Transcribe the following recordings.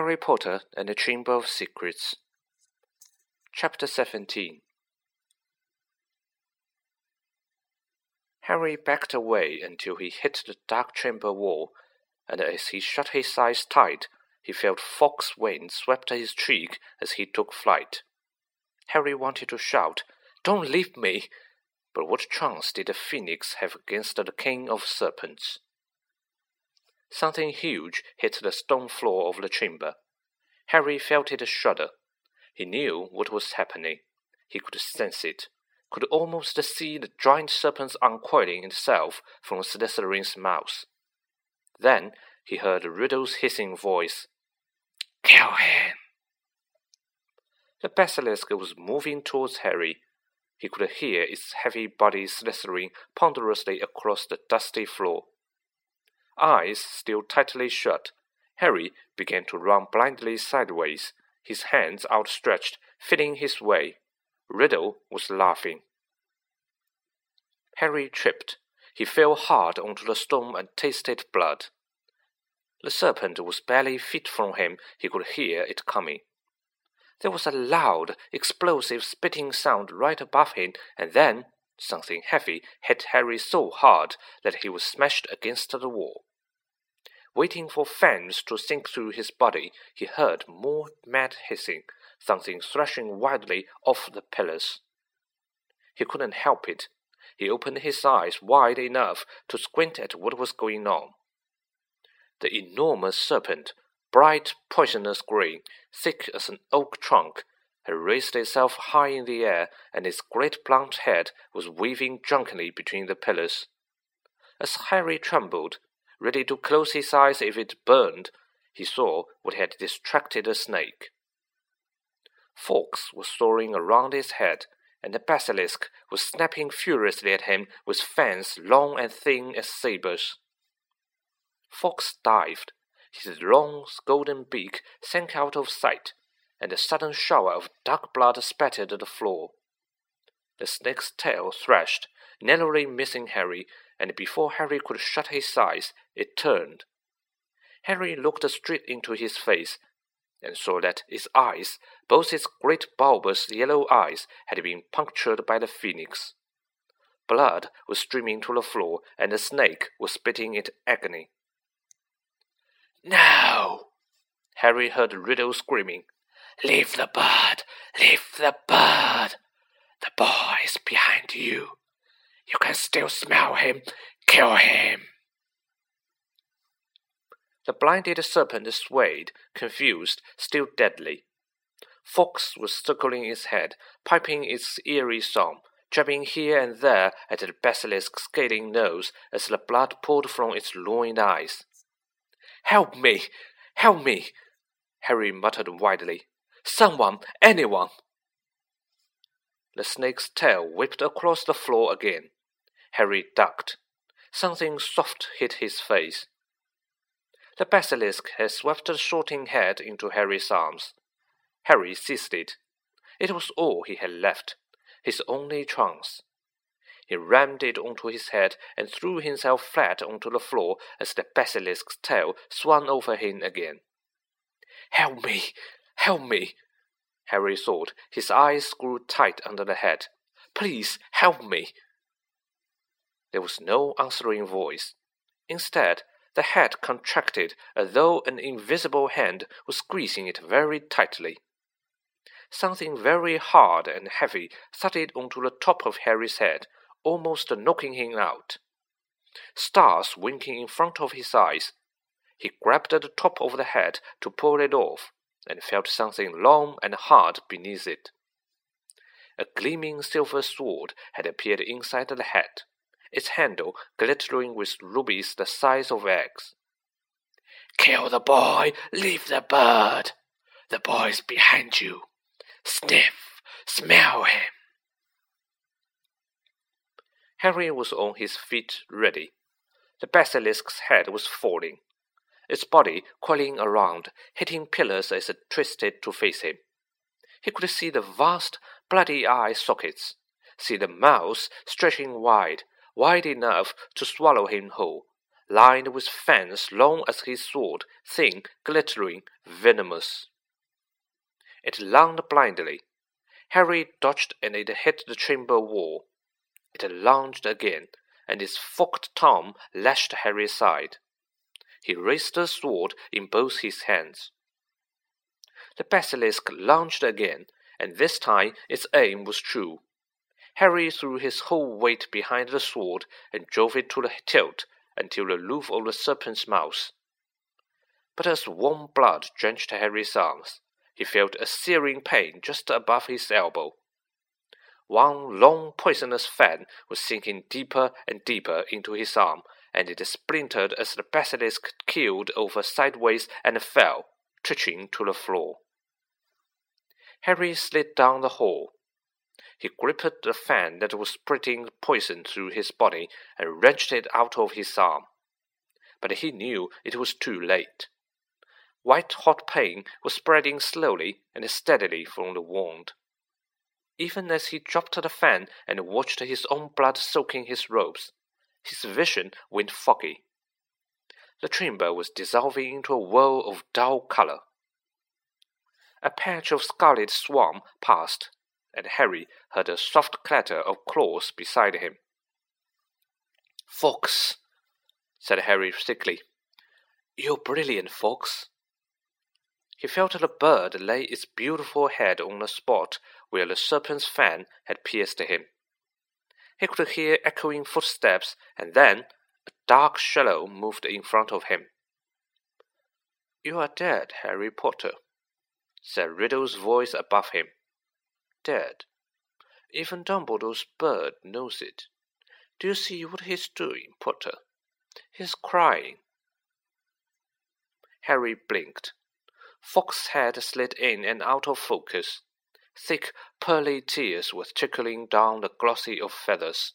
Harry Potter and the Chamber of Secrets. Chapter 17 Harry backed away until he hit the dark chamber wall, and as he shut his eyes tight, he felt Fawkes wind swept his cheek as he took flight. Harry wanted to shout, Don't leave me! But what chance did the phoenix have against the king of serpents? Something huge hit the stone floor of the chamber. Harry felt it shudder. He knew what was happening. He could sense it, could almost see the giant serpent uncoiling itself from Slytherin's mouth. Then he heard Riddle's hissing voice. Kill him! The basilisk was moving towards Harry. He could hear its heavy body slithering ponderously across the dusty floor. Eyes still tightly shut, Harry began to run blindly sideways, his hands outstretched, feeling his way. Riddle was laughing. Harry tripped. He fell hard onto the stone and tasted blood. The serpent was barely feet from him. He could hear it coming. There was a loud, explosive spitting sound right above him, and then something heavy hit Harry so hard that he was smashed against the wall. Waiting for fangs to sink through his body, he heard more mad hissing, something thrashing wildly off the pillars. He couldn't help it. He opened his eyes wide enough to squint at what was going on. The enormous serpent, bright poisonous green, thick as an oak trunk, had raised itself high in the air, and its great blunt head was waving drunkenly between the pillars. As Harry trembled, ready to close his eyes if it burned, he saw what had distracted the snake. Fawkes was soaring around his head, and the basilisk was snapping furiously at him with fangs long and thin as sabers. Fawkes dived. His long golden beak sank out of sight, and a sudden shower of dark blood spattered the floor. The snake's tail thrashed, narrowly missing Harry and before Harry could shut his eyes, it turned. Harry looked straight into his face, and saw that its eyes, both its great bulbous yellow eyes, had been punctured by the phoenix. Blood was streaming to the floor, and the snake was spitting in agony. Now! Harry heard Riddle screaming. Leave the bird! Leave the bird! The boy is behind you. You can still smell him. Kill him. The blinded serpent swayed, confused, still deadly. Fawkes was circling its head, piping its eerie song, jabbing here and there at the basilisk's scaling nose as the blood poured from its ruined eyes. Help me! Help me! Harry muttered wildly. Someone! Anyone! The snake's tail whipped across the floor again. Harry ducked. Something soft hit his face. The basilisk had swept the Sorting Hat into Harry's arms. Harry seized it. It was all he had left, his only chance. He rammed it onto his head and threw himself flat onto the floor as the basilisk's tail swung over him again. Help me! Help me! Harry thought, his eyes grew tight under the head. Please help me! There was no answering voice. Instead, the head contracted as though an invisible hand was squeezing it very tightly. Something very hard and heavy thudded onto the top of Harry's head, almost knocking him out. Stars winking in front of his eyes. He grabbed at the top of the head to pull it off, and felt something long and hard beneath it. A gleaming silver sword had appeared inside the head its handle glittering with rubies the size of eggs. Kill the boy, leave the bird. The boy's behind you. Sniff, smell him. Harry was on his feet ready. The basilisk's head was falling, its body coiling around, hitting pillars as it twisted to face him. He could see the vast, bloody eye sockets, see the mouth stretching wide, wide enough to swallow him whole, lined with fangs long as his sword, thin, glittering, venomous. It lunged blindly. Harry dodged and it hit the chamber wall. It lunged again, and its forked tongue lashed Harry's side. He raised the sword in both his hands. The basilisk lunged again, and this time its aim was true. Harry threw his whole weight behind the sword and drove it to the tilt until the roof of the serpent's mouth. But as warm blood drenched Harry's arms, he felt a searing pain just above his elbow. One long poisonous fan was sinking deeper and deeper into his arm, and it splintered as the basilisk keeled over sideways and fell, twitching to the floor. Harry slid down the hall. He gripped the fan that was spreading poison through his body and wrenched it out of his arm. But he knew it was too late. White hot pain was spreading slowly and steadily from the wound. Even as he dropped the fan and watched his own blood soaking his robes, his vision went foggy. The chamber was dissolving into a whirl of dull color. A patch of scarlet swarm passed, and Harry heard a soft clatter of claws beside him. Fawkes, said Harry thickly. You're brilliant, Fawkes. He felt the bird lay its beautiful head on the spot where the serpent's fan had pierced him. He could hear echoing footsteps, and then a dark shadow moved in front of him. You are dead, Harry Potter, said Riddle's voice above him. Dead. Even Dumbledore's bird knows it. Do you see what he's doing, Potter? He's crying. Harry blinked. Fawkes' head slid in and out of focus. Thick, pearly tears were trickling down the glossy of feathers.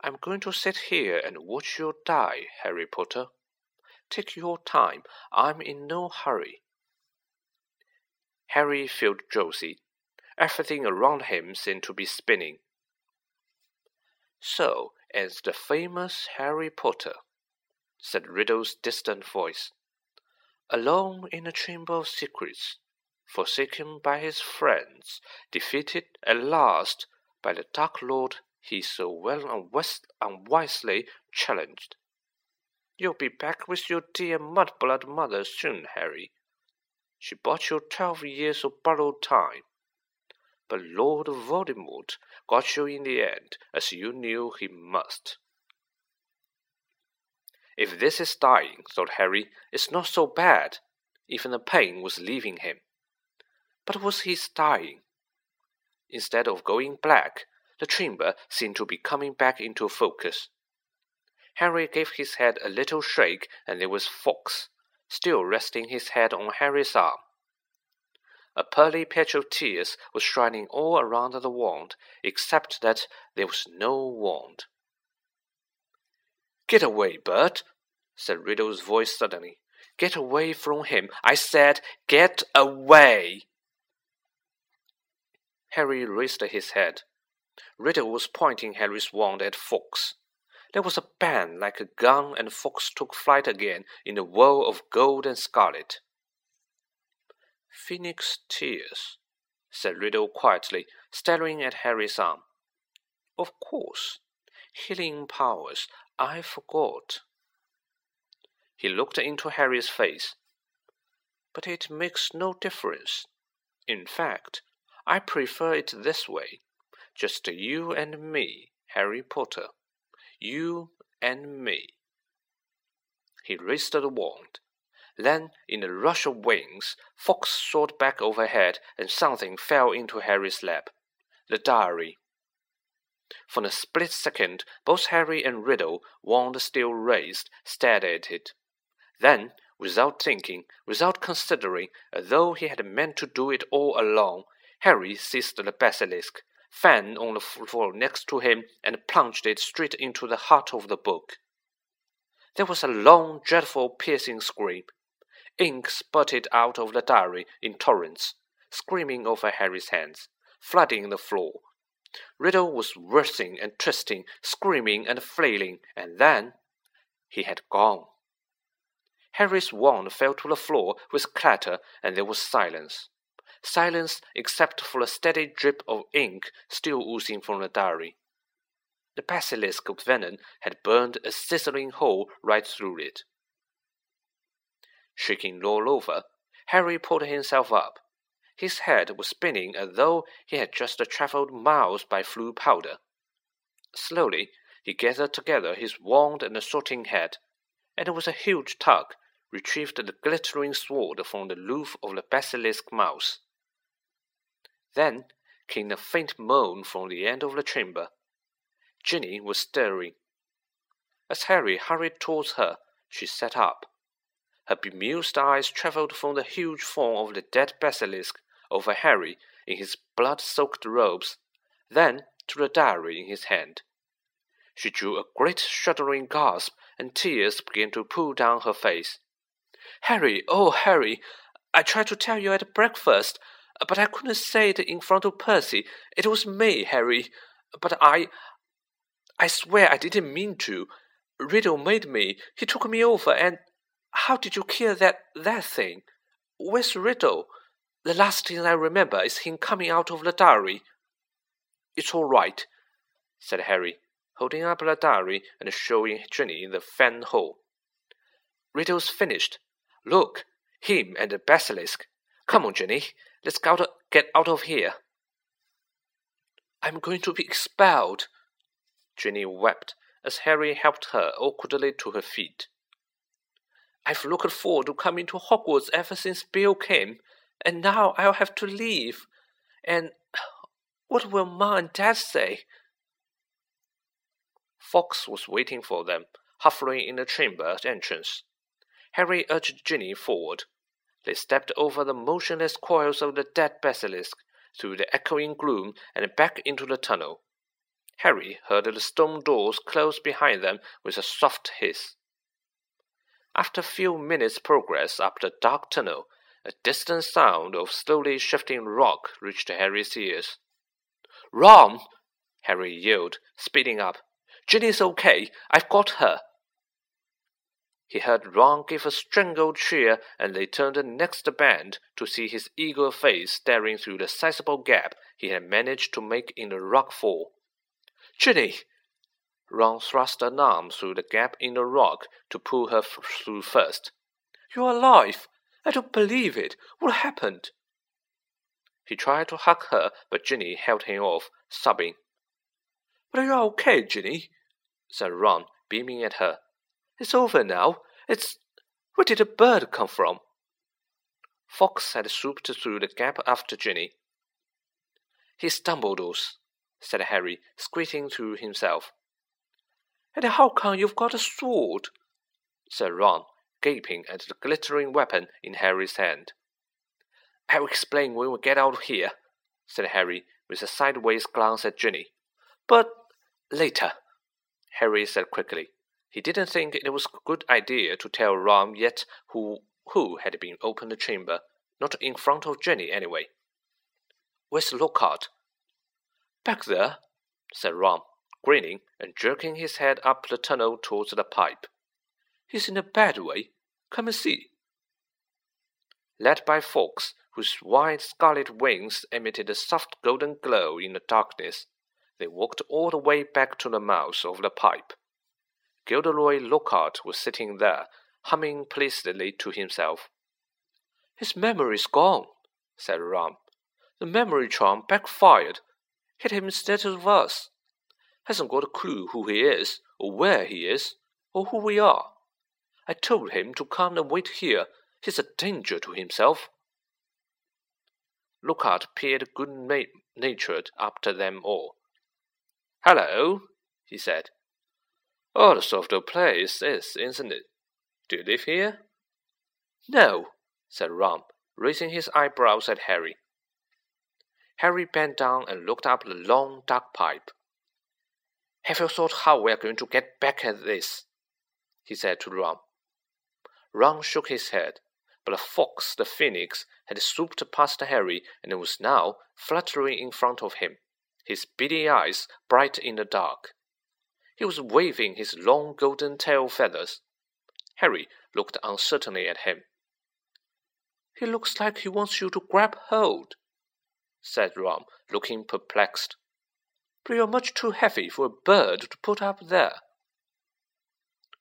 I'm going to sit here and watch you die, Harry Potter. Take your time. I'm in no hurry. Harry felt drowsy. Everything around him seemed to be spinning. So ends the famous Harry Potter, said Riddle's distant voice. Alone in a chamber of secrets, forsaken by his friends, defeated at last by the Dark Lord he so well and unwisely challenged. You'll be back with your dear mudblood mother soon, Harry, she bought you twelve years of borrowed time. But Lord Voldemort got you in the end, as you knew he must. If this is dying, thought Harry, it's not so bad. Even the pain was leaving him. But was he dying? Instead of going black, the chamber seemed to be coming back into focus. Harry gave his head a little shake, and there was Fawkes, still resting his head on Harry's arm. A pearly patch of tears was shining all around the wand, except that there was no wand. Get away, Bert, said Riddle's voice suddenly. Get away from him. I said, get away. Harry raised his head. Riddle was pointing Harry's wand at Fawkes. There was a bang like a gun, and the Fawkes took flight again in a whirl of gold and scarlet. Phoenix tears, said Riddle quietly, staring at Harry's arm. Of course. Healing powers. I forgot. He looked into Harry's face. But it makes no difference. In fact, I prefer it this way. Just you and me, Harry Potter you and me. He raised the wand. Then, in a rush of wings, Fawkes soared back overhead, and something fell into Harry's lap. The diary. For a split second, both Harry and Riddle, wand still raised, stared at it. Then, without thinking, without considering, as though he had meant to do it all along, Harry seized the basilisk, fan on the floor next to him and plunged it straight into the heart of the book. There was a long, dreadful, piercing scream. Ink spurted out of the diary in torrents, screaming over Harry's hands, flooding the floor. Riddle was writhing and twisting, screaming and flailing, and then He had gone. Harry's wand fell to the floor with clatter, and there was silence. Silence except for a steady drip of ink still oozing from the diary. The basilisk venom had burned a sizzling hole right through it. Shaking all over, Harry pulled himself up. His head was spinning as though he had just travelled miles by Floo powder. Slowly, he gathered together his wand and sorting hat, and with a huge tug retrieved the glittering sword from the roof of the basilisk mouth. Then came a faint moan from the end of the chamber. Ginny was stirring. As Harry hurried towards her, she sat up. Her bemused eyes travelled from the huge form of the dead basilisk over Harry in his blood soaked robes, then to the diary in his hand. She drew a great shuddering gasp, and tears began to pool down her face. Harry, oh, Harry, I tried to tell you at breakfast, but I couldn't say it in front of Percy. It was me, Harry. But I. I swear I didn't mean to. Riddle made me. He took me over, and. How did you kill that that thing? Where's Riddle? The last thing I remember is him coming out of the diary. It's all right, said Harry, holding up the diary and showing Ginny the fan hole. Riddle's finished. Look, him and the basilisk. Come on, Ginny, let's get out, get out of here. I'm going to be expelled. Ginny wept as Harry helped her awkwardly to her feet. I've looked forward to coming to Hogwarts ever since Bill came, and now I'll have to leave. And what will Ma and Dad say? Fawkes was waiting for them, hovering in the chamber entrance. Harry urged Ginny forward. They stepped over the motionless coils of the dead basilisk, through the echoing gloom, and back into the tunnel. Harry heard the stone doors close behind them with a soft hiss. After a few minutes' progress up the dark tunnel, a distant sound of slowly shifting rock reached Harry's ears. Ron! Harry yelled, speeding up. Ginny's okay. I've got her. He heard Ron give a strangled cheer, and they turned the next bend to see his eager face staring through the sizable gap he had managed to make in the rock fall. Ginny! Ron thrust an arm through the gap in the rock to pull her through first. You're alive! I don't believe it! What happened? He tried to hug her, but Ginny held him off, sobbing. But are you're okay, Ginny, said Ron, beaming at her. It's over now. It's. Where did the bird come from? Fawkes had swooped through the gap after Ginny. He's us, said Harry, squeezing to himself. And how come you've got a sword? said Ron, gaping at the glittering weapon in Harry's hand. I'll explain when we get out of here, said Harry, with a sideways glance at Ginny. But later, Harry said quickly. He didn't think it was a good idea to tell Ron yet who who had been opened the chamber, not in front of Ginny anyway. Where's Lockhart? Back there, said Ron, grinning and jerking his head up the tunnel towards the pipe. He's in a bad way. Come and see. Led by Fawkes, whose wide scarlet wings emitted a soft golden glow in the darkness, they walked all the way back to the mouth of the pipe. Gilderoy Lockhart was sitting there, humming pleasedly to himself. His memory's gone, said Ron. The memory charm backfired. Hit him instead of us hasn't got a clue who he is, or where he is, or who we are. I told him to come and wait here. He's a danger to himself. Lockhart peered good natured after them all. Hello, he said. Sort of the place this, isn't it? Do you live here? No, said Ron, raising his eyebrows at Harry. Harry bent down and looked up the long, dark pipe. Have you thought how we are going to get back at this? he said to Ron. Ron shook his head, but the Fawkes, the phoenix had swooped past Harry and was now fluttering in front of him, his beady eyes bright in the dark. He was waving his long golden tail feathers. Harry looked uncertainly at him. He looks like he wants you to grab hold, said Ron, looking perplexed. But you're much too heavy for a bird to put up there.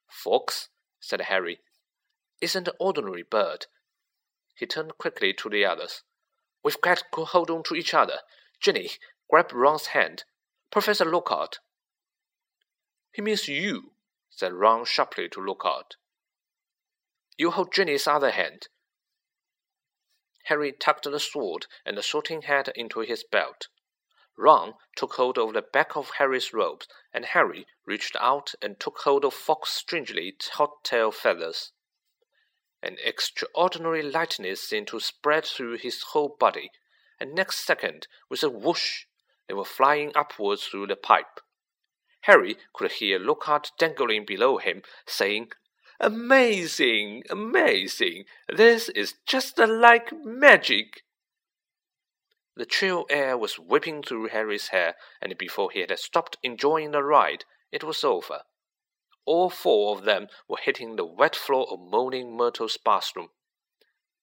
Fawkes, said Harry, isn't an ordinary bird. He turned quickly to the others. We've got to hold on to each other. Ginny, grab Ron's hand. Professor Lockhart. He means you, said Ron sharply to Lockhart. You hold Ginny's other hand. Harry tucked the sword and the Sorting Hat into his belt. Ron took hold of the back of Harry's robes, and Harry reached out and took hold of Fawkes's strangely taut tail feathers. An extraordinary lightness seemed to spread through his whole body, and next second, with a whoosh, they were flying upwards through the pipe. Harry could hear Lockhart dangling below him, saying, Amazing! Amazing! This is just like magic! The chill air was whipping through Harry's hair, and before he had stopped enjoying the ride, it was over. All four of them were hitting the wet floor of moaning Myrtle's bathroom.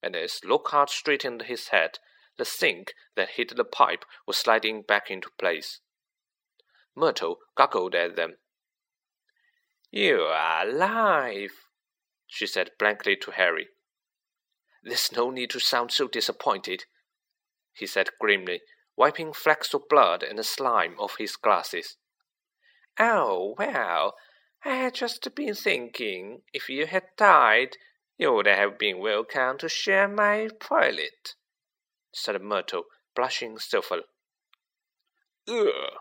And as Lockhart straightened his head, the sink that hid the pipe was sliding back into place. Myrtle goggled at them. You are alive, she said blankly to Harry. There's no need to sound so disappointed, he said grimly, wiping flecks of blood and slime off his glasses. Oh, well, I had just been thinking if you had died, you would have been welcome to share my toilet, said Myrtle, blushing stiffly. Ugh,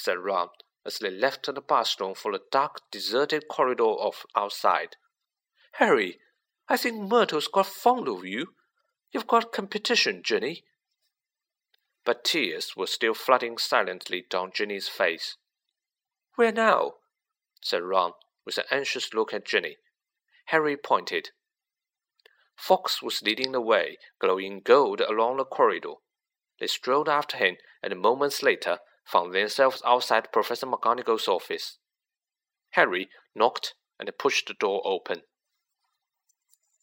said Ron, as they left the bathroom for the dark, deserted corridor of outside. Harry, I think Myrtle's got fond of you. You've got competition, Ginny. But tears were still flooding silently down Ginny's face. Where now? said Ron, with an anxious look at Ginny. Harry pointed. Fawkes was leading the way, glowing gold along the corridor. They strolled after him, and moments later found themselves outside Professor McGonagall's office. Harry knocked and pushed the door open.